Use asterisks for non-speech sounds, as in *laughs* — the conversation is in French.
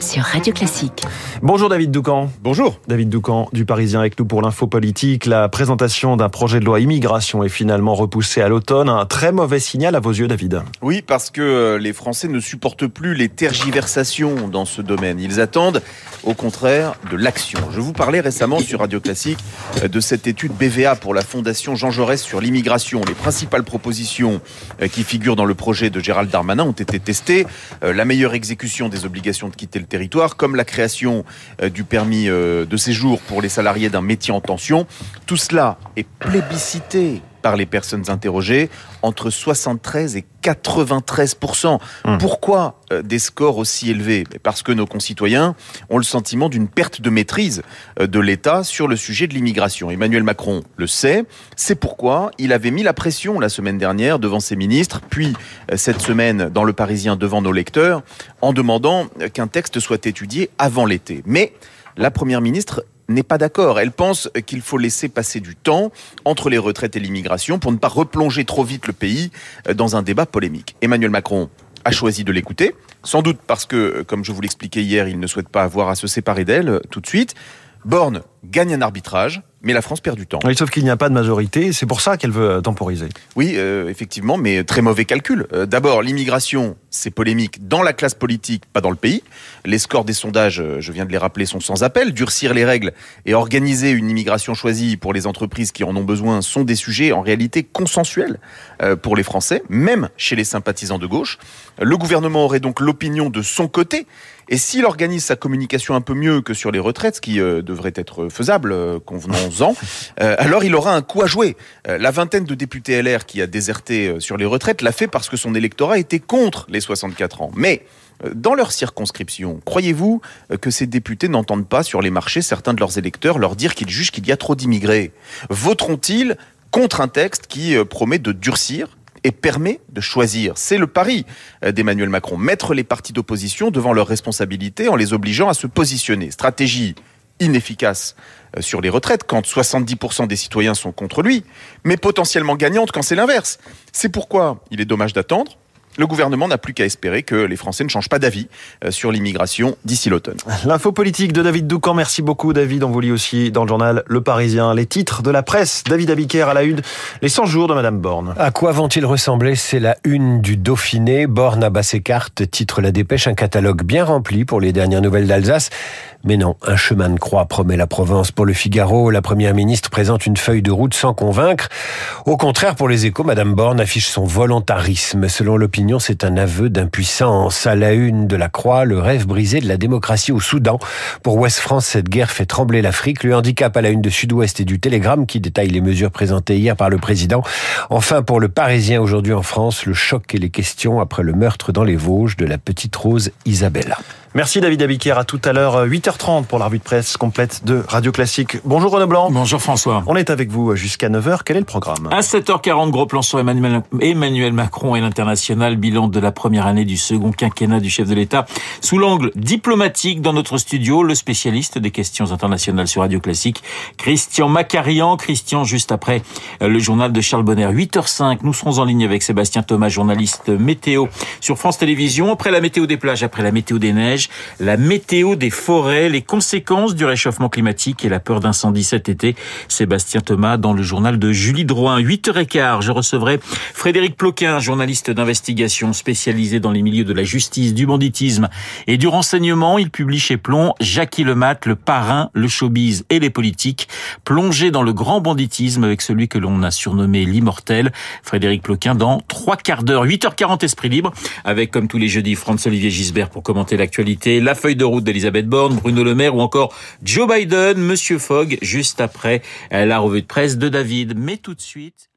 sur Radio Classique. Bonjour David Doucan. Bonjour. David Doucan du Parisien avec nous pour l'info politique. La présentation d'un projet de loi immigration est finalement repoussée à l'automne. Un très mauvais signal à vos yeux, David. Oui, parce que euh, les Français ne supportent plus les tergiversations dans ce domaine. Ils attendent, au contraire, de l'action. Je vous parlais récemment sur Radio Classique euh, de cette étude BVA pour la Fondation Jean Jaurès sur l'immigration. Les principales propositions euh, qui figurent dans le projet de Gérald Darmanin ont été testées. La meilleure exécution des obligations de quitter le territoire, comme la création euh, du permis euh, de séjour pour les salariés d'un métier en tension. Tout cela est plébiscité par les personnes interrogées, entre 73 et 93% mmh. Pourquoi euh, des scores aussi élevés? Parce que nos concitoyens ont le sentiment d'une perte de maîtrise de l'État sur le sujet de l'immigration. Emmanuel Macron le sait, c'est pourquoi il avait mis la pression la semaine dernière devant ses ministres, puis cette semaine dans le Parisien devant nos lecteurs, en demandant qu'un texte soit étudié avant l'été. Mais la Première ministre n'est pas d'accord. Elle pense qu'il faut laisser passer du temps entre les retraites et l'immigration pour ne pas replonger trop vite le pays dans un débat polémique. Emmanuel Macron a choisi de l'écouter, sans doute parce que, comme je vous l'expliquais hier, il ne souhaite pas avoir à se séparer d'elle tout de suite. Borne gagne un arbitrage, mais la France perd du temps. Oui, sauf qu'il n'y a pas de majorité, c'est pour ça qu'elle veut euh, temporiser. Oui, euh, effectivement, mais très mauvais calcul. Euh, d'abord, l'immigration, c'est polémique dans la classe politique, pas dans le pays. Les scores des sondages, je viens de les rappeler, sont sans appel. Durcir les règles et organiser une immigration choisie pour les entreprises qui en ont besoin sont des sujets en réalité consensuels pour les Français, même chez les sympathisants de gauche. Le gouvernement aurait donc l'opinion de son côté et s'il organise sa communication un peu mieux que sur les retraites, ce qui devrait être faisable, convenons-en, *laughs* alors il aura un coup à jouer. la vingtaine de députés LR qui a déserté sur les retraites l'a fait parce que son électorat était contre les 64 ans. Mais dans leur circonscription, croyez-vous que ces députés n'entendent pas sur les marchés certains de leurs électeurs leur dire qu'ils jugent qu'il y a trop d'immigrés? Voteront-ils contre un texte qui promet de durcir et permet de choisir. C'est le pari d'Emmanuel Macron, mettre les partis d'opposition devant leurs responsabilités en les obligeant à se positionner. Stratégie inefficace sur les retraites quand 70% des citoyens sont contre lui, mais potentiellement gagnante quand c'est l'inverse. C'est pourquoi il est dommage d'attendre le gouvernement n'a plus qu'à espérer que les Français ne changent pas d'avis euh, sur l'immigration d'ici l'automne. L'info politique de David Doucan. Merci beaucoup, David. On vous lit aussi dans le journal Le Parisien les titres de la presse. David Abiker à la une. Les 100 jours de Madame Borne. À quoi vont-ils ressembler? C'est la une du Dauphiné. Borne à ses cartes, titre la dépêche, un catalogue bien rempli pour les dernières nouvelles d'Alsace. Mais non, un chemin de croix promet la Provence. Pour le Figaro, la première ministre présente une feuille de route sans convaincre. Au contraire, pour les échos, Madame Borne affiche son volontarisme. Selon l'opinion, c'est un aveu d'impuissance. À la une de la croix, le rêve brisé de la démocratie au Soudan. Pour Ouest France, cette guerre fait trembler l'Afrique. Le handicap à la une de Sud-Ouest et du Télégramme qui détaille les mesures présentées hier par le président. Enfin, pour le Parisien aujourd'hui en France, le choc et les questions après le meurtre dans les Vosges de la petite Rose Isabella. Merci David Abiquière. À tout à l'heure, 8h30 pour la revue de presse complète de Radio Classique. Bonjour Renaud Blanc. Bonjour François. On est avec vous jusqu'à 9h. Quel est le programme À 7h40, gros plan sur Emmanuel, Emmanuel Macron et l'international. Bilan de la première année du second quinquennat du chef de l'État. Sous l'angle diplomatique, dans notre studio, le spécialiste des questions internationales sur Radio Classique, Christian Macarian. Christian, juste après le journal de Charles Bonner. 8h05, nous serons en ligne avec Sébastien Thomas, journaliste météo sur France Télévisions. Après la météo des plages, après la météo des neiges, la météo des forêts, les conséquences du réchauffement climatique et la peur d'incendie cet été. Sébastien Thomas dans le journal de Julie Drouin. 8h15, je recevrai Frédéric Ploquin, journaliste d'investigation spécialisé dans les milieux de la justice, du banditisme et du renseignement. Il publie chez Plomb Jackie Lemat, le parrain, le showbiz et les politiques, plongé dans le grand banditisme avec celui que l'on a surnommé l'immortel. Frédéric Ploquin dans trois quarts d'heure, 8h40 Esprit Libre, avec comme tous les jeudis Franz-Olivier Gisbert pour commenter la feuille de route d'Elisabeth Borne, Bruno Le Maire ou encore Joe Biden, Monsieur Fogg, juste après la revue de presse de David. Mais tout de suite...